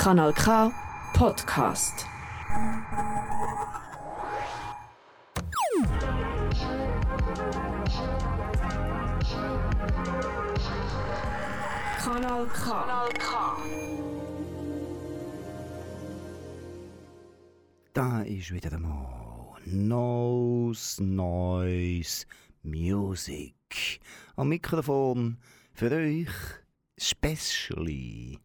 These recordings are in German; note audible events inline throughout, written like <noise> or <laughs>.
Kanal K Podcast. Kanal K. Da ist wieder einmal Nose Noise Music. Am Mikrofon für euch Specially.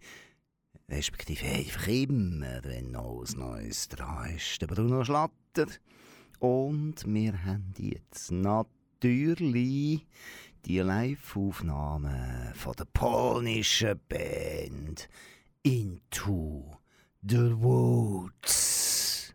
Respektive einfach immer, wenn Nose Noise dran ist. Der Bruno Schlatter. Und wir haben jetzt natürlich die Live-Aufnahme von der polnischen Band Into the Woods.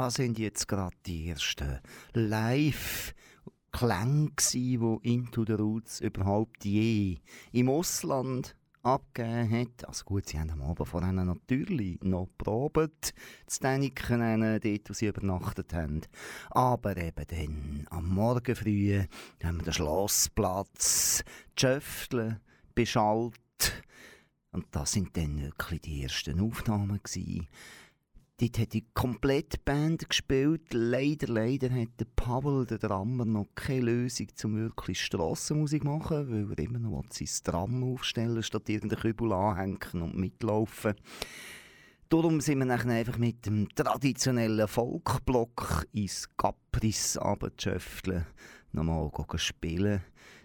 Da sind jetzt gerade die ersten live Klänge, die Into the Roots überhaupt je im Ausland abgegeben hat. Also gut, sie haben am Abend vorher natürlich noch probiert, zu Däniken, dort, wo sie übernachtet haben. Aber eben dann am Morgen früh haben wir den Schlossplatz, die Schöftle beschallt. Und das sind dann wirklich die ersten Aufnahmen gewesen. Dort hat die komplette Band gespielt. Leider, leider hat der Pavel, der Drummer, noch keine Lösung, um wirklich Strassenmusik zu machen, weil er immer noch sein Drum aufstellen statt irgendeinen Kübel anhängen und mitlaufen. Darum sind wir dann einfach mit dem traditionellen Folkblock ins Capris abgeschöftelt, nochmal spielen.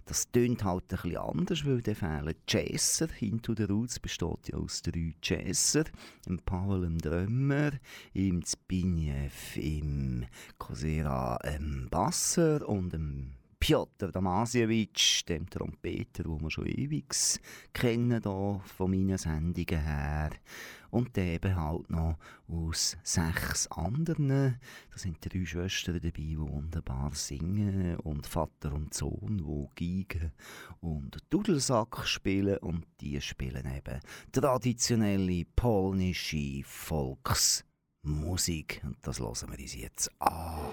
Das tönt halt ein bisschen anders, weil der fehlen Jazzer. Into the Roots besteht ja aus drei Jazzer. Im Paul, im Drömer, im Zbigniew, im Kosera, im Basser und im Piotr Damasiewicz, dem Trompeter, den wir schon ewig kennen, hier von meinen Sendungen her. Und dann eben halt noch aus sechs anderen. Da sind drei Schwestern dabei, die wunderbar singen. Und Vater und Sohn, die Geige und Dudelsack spielen. Und die spielen eben traditionelle polnische Volksmusik. Und das hören wir uns jetzt an.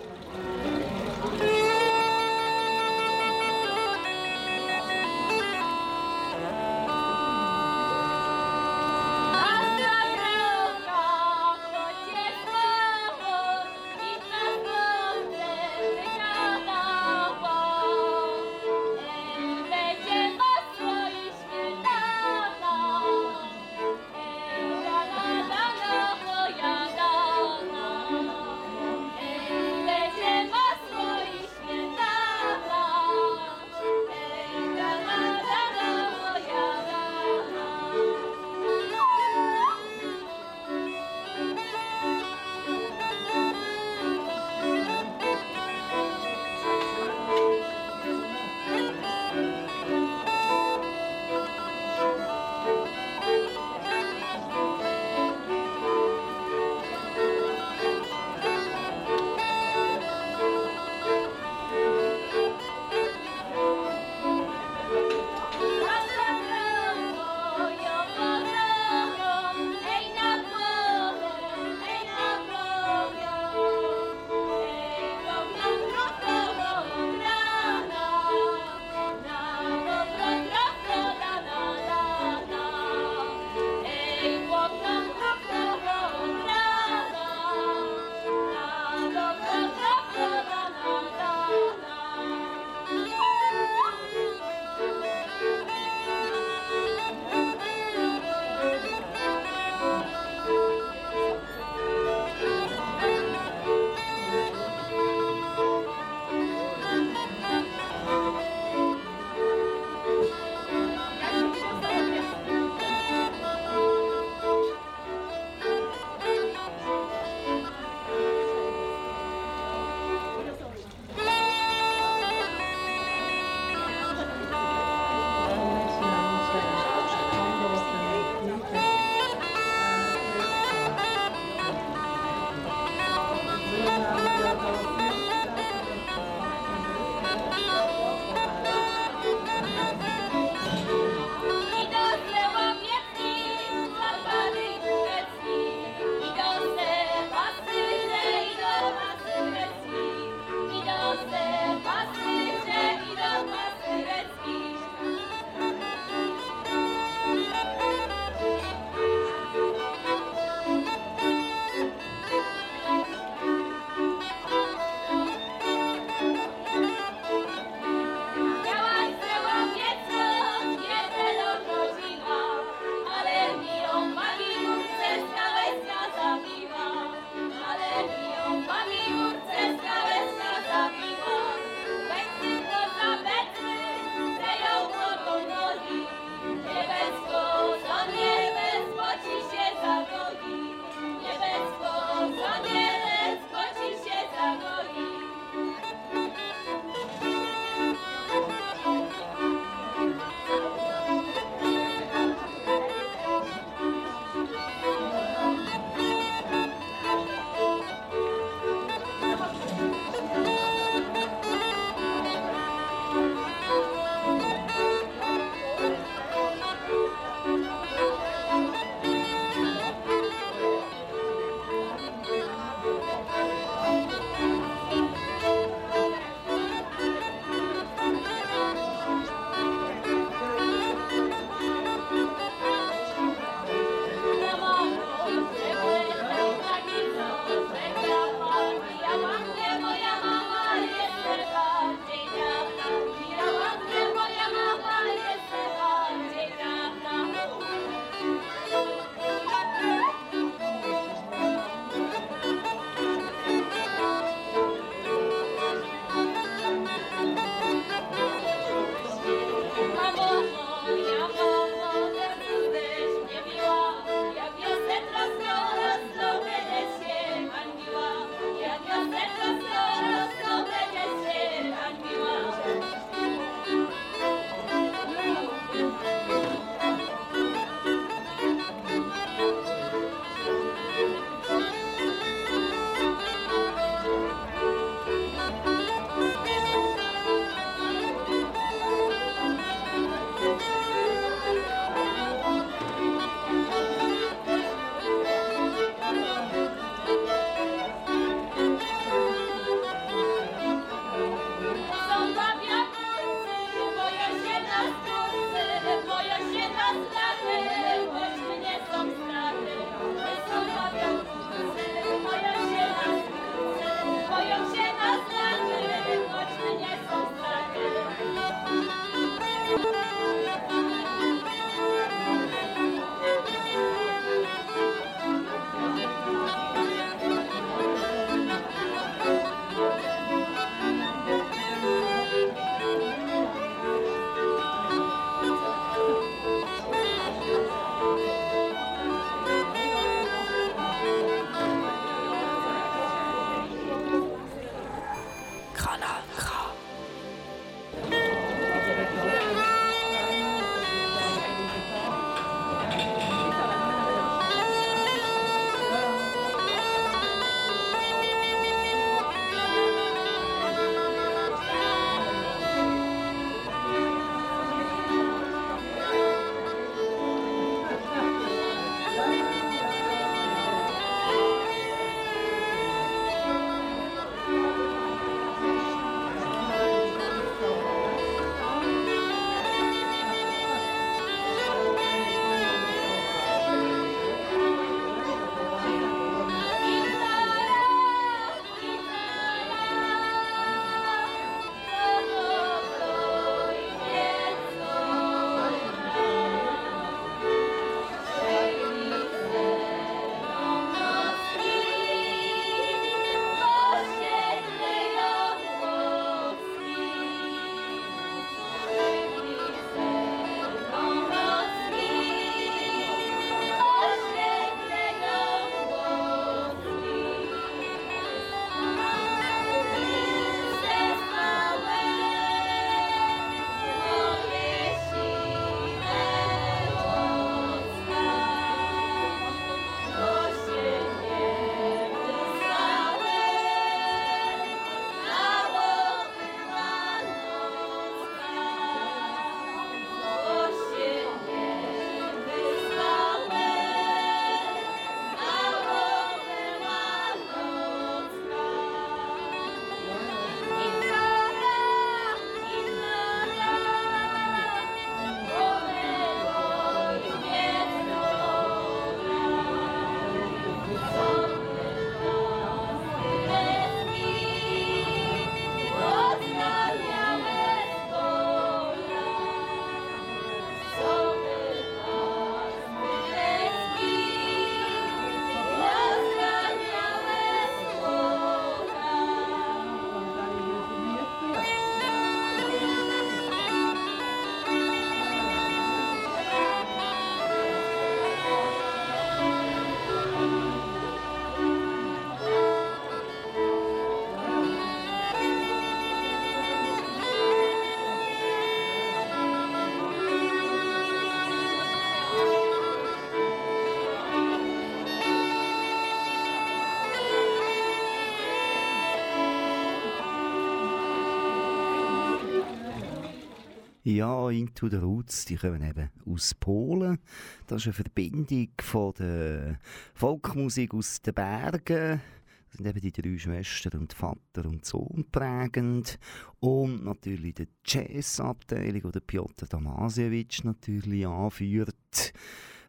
Ja, Into the Roots, die kommen eben aus Polen. Das ist eine Verbindung von der Folkmusik aus den Bergen. Das sind eben die drei Schwestern und Vater und Sohn prägend. Und natürlich die Jazz-Abteilung, die Piotr Damasiewicz natürlich anführt.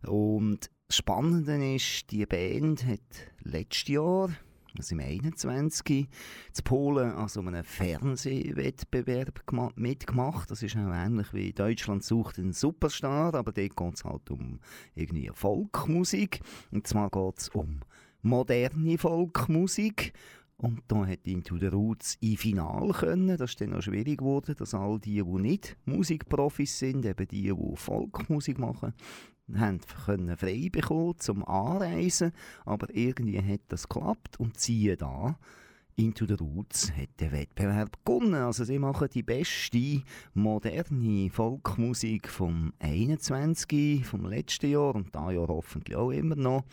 Und das Spannende ist, die Band hat letztes Jahr also im 21. zu Polen an so einem Fernsehwettbewerb mitgemacht. Das ist auch ähnlich wie Deutschland sucht einen Superstar, aber dort geht es halt um irgendwie Volkmusik. Und zwar geht es um moderne Volkmusik. Und da hat Into the Roots im Final können. Das ist dann auch schwierig geworden, dass all die, die nicht Musikprofis sind, eben die, die Volkmusik machen, haben können frei bekommen zum Anreisen, aber irgendwie hat das geklappt und siehe da, Into the Roots hat den Wettbewerb gewonnen. Also sie machen die beste moderne Folkmusik vom 21, vom letzten Jahr und da Jahr hoffentlich auch immer noch.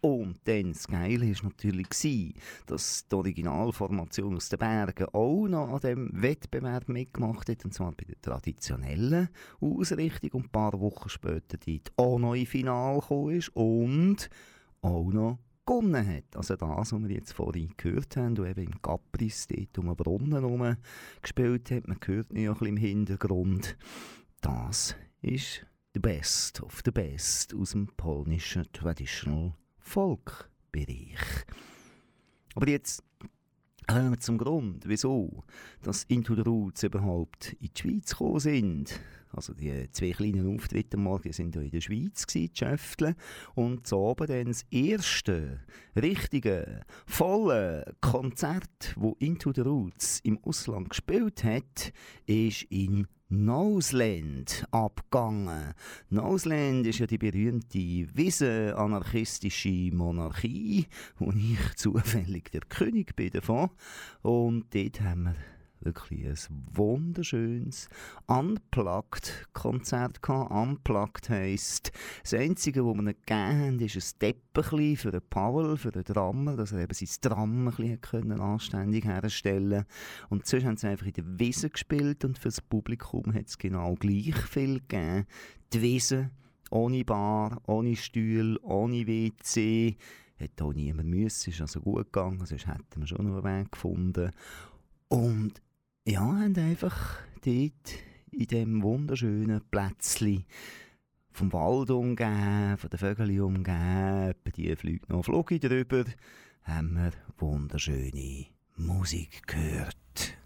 Und dann das Geile war natürlich, gewesen, dass die Originalformation aus den Bergen auch noch an diesem Wettbewerb mitgemacht hat, und zwar bei der traditionellen Ausrichtung und ein paar Wochen später dort auch noch im Finale gekommen ist und auch noch gewonnen hat. Also das, was wir jetzt vorhin gehört haben, wo eben im Caprice dort um den Brunnen herum gespielt hat, man hört ihn ja ein bisschen im Hintergrund, das ist the best of the best aus dem polnischen Traditional Folk Bereich. Aber jetzt kommen wir zum Grund, wieso dass Into the Roots überhaupt in die Schweiz gekommen sind. Also die zwei kleinen Auftritte am Morgen sind in der Schweiz Schäftle. Und so oben dann das erste richtige, volle Konzert, wo Into the Roots im Ausland gespielt hat, ist in Noseland abgegangen. Noseland ist ja die berühmte Wiese-anarchistische Monarchie, wo ich <laughs> zufällig der König bin davon. Und dort haben wir wirklich ein wunderschönes Unplugged-Konzert gehabt. Unplugged heisst, das Einzige, was wir nicht gegeben haben, ist ein Teppich für den Paul, für den Drummer, dass er eben sein Drum anständig herstellen Und sonst haben sie einfach in der Wiese gespielt und für das Publikum hat es genau gleich viel gegeben. Die Wiese, ohne Bar, ohne Stuhl, ohne WC, hätte auch niemand müssen, ist also gut gegangen, sonst hätten wir schon noch einen Weg gefunden. Und ja, haben einfach dort in diesem wunderschönen Plätzchen vom Wald umgeben, von den Vögeln umgeben, die fliegt noch Flugge drüber, haben wir wunderschöne Musik gehört.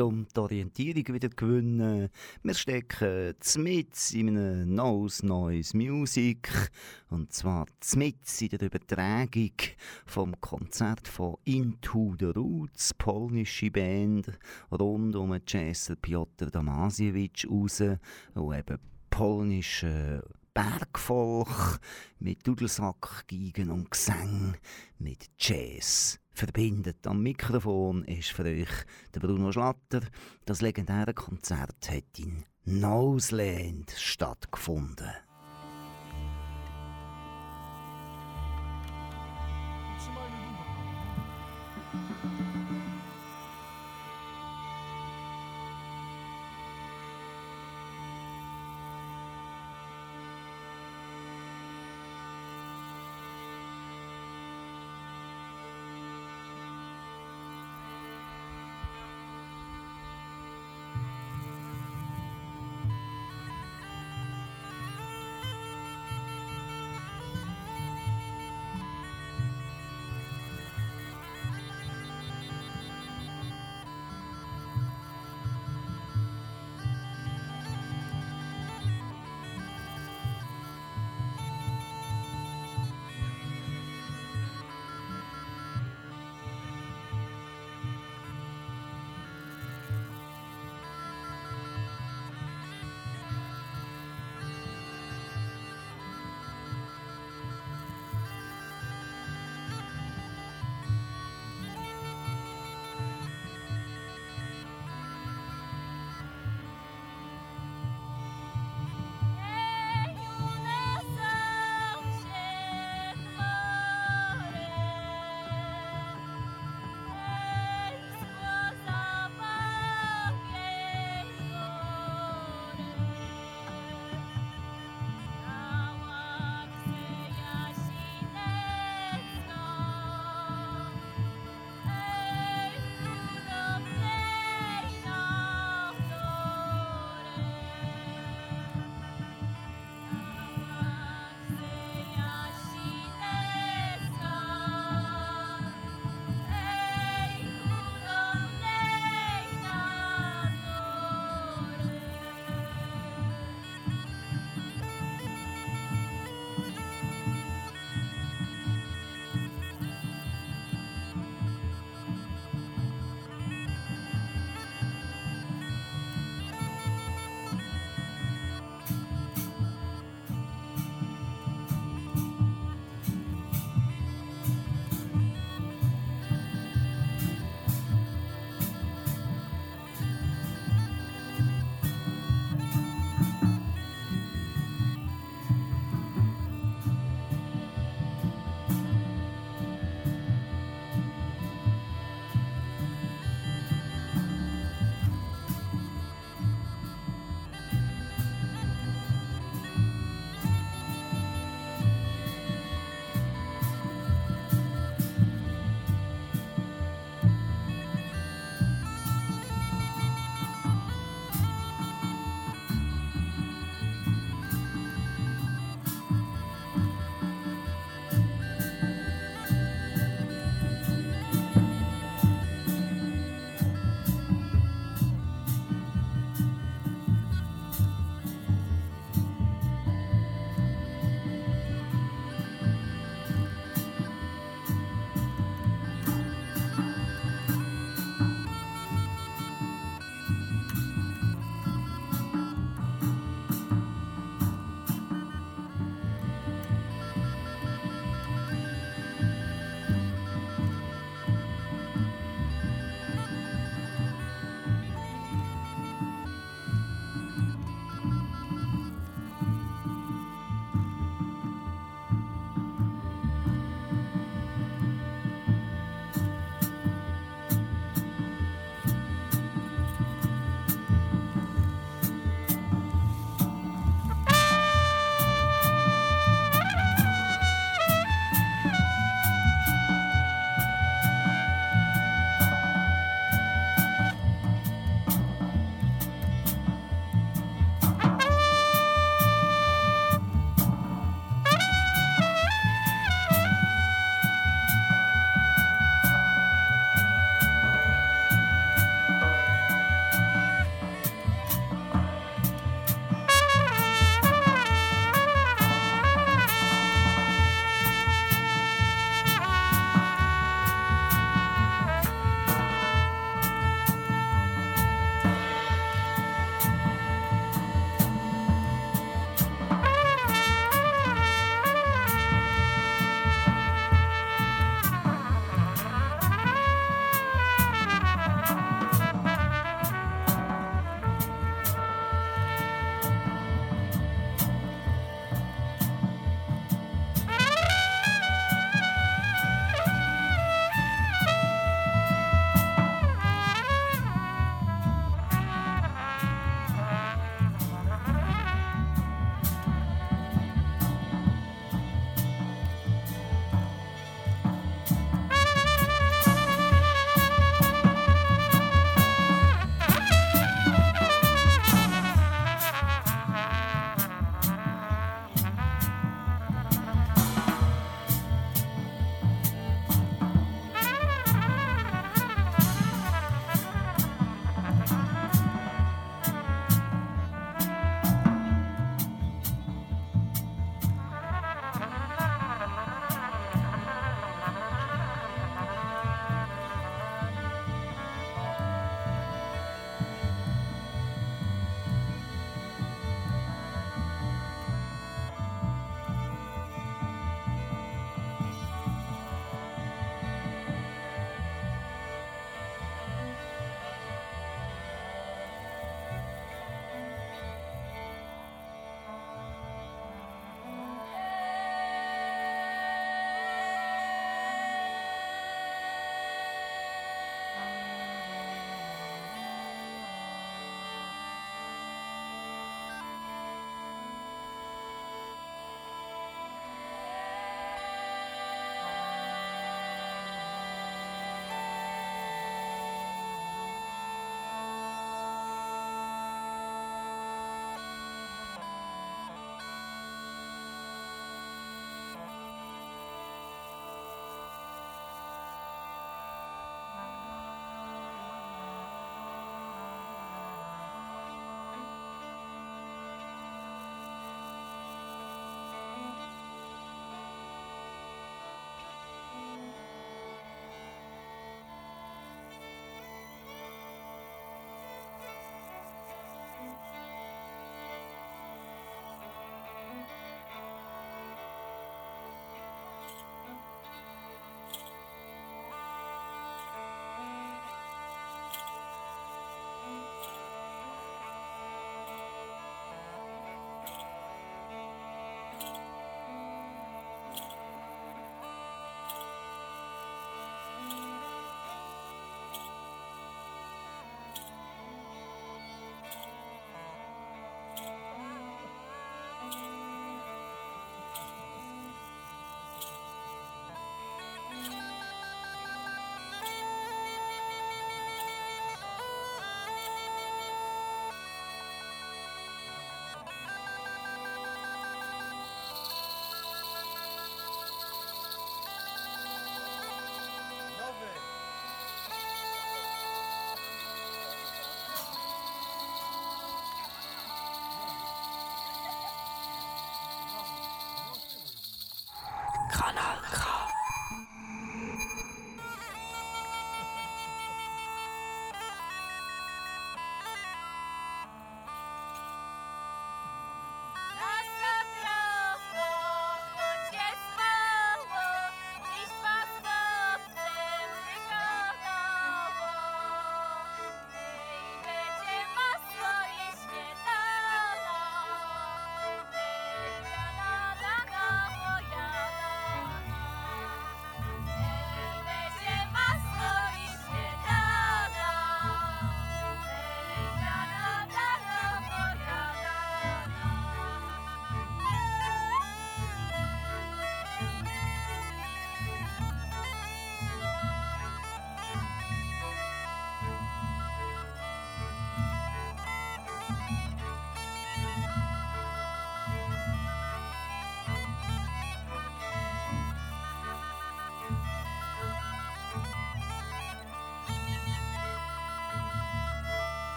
Um die Orientierung wieder zu gewinnen. Wir stecken mit in einem Nose Noise Music. Und zwar mit in der Übertragung vom Konzert von Into the Roots, polnische Band, rund um Cesar Piotr Damasiewicz raus, wo eben polnische Bergvolk mit Dudelsack, Geigen und Gesang mit Jazz verbindet. Am Mikrofon ist für euch der Bruno Schlatter. Das legendäre Konzert hat in Noseland stattgefunden.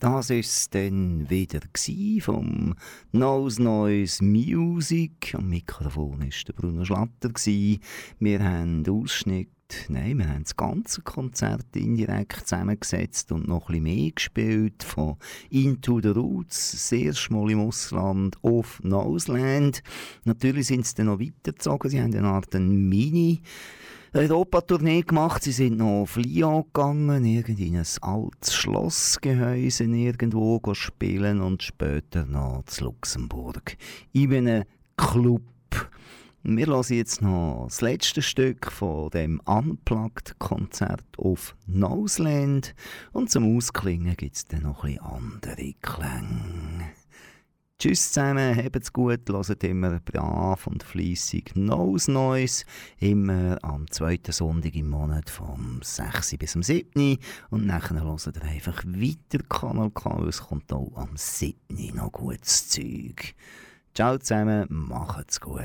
Das ist dann wieder vom Nose Noise Music. Am Mikrofon war der Bruno Schlatter. Wir haben Ausschnitt, nein, wir haben das ganze Konzert indirekt zusammengesetzt und noch ein bisschen mehr gespielt von Into the Roots, das erste Mal im Ausland auf Noseland. Natürlich sind sie dann noch weitergezogen. Sie haben eine Art Mini- Europatournee gemacht. Sie sind noch auf Lyon gegangen, irgendwie in ein altes Schlossgehäuse irgendwo spielen und später noch zu Luxemburg. In einem Club. Wir hören jetzt noch das letzte Stück von dem Unplugged-Konzert auf Noseland und zum Ausklingen gibt es dann noch ein andere Klänge. Tschüss zusammen, habt's gut, hört immer brav und fleissig Nose Noise, immer am zweiten Sonntag im Monat vom 6. bis zum 7. Und nachher hört ihr einfach weiter Kanal K, es kommt auch am 7. noch gutes Zeug. Ciao zusammen, macht's gut.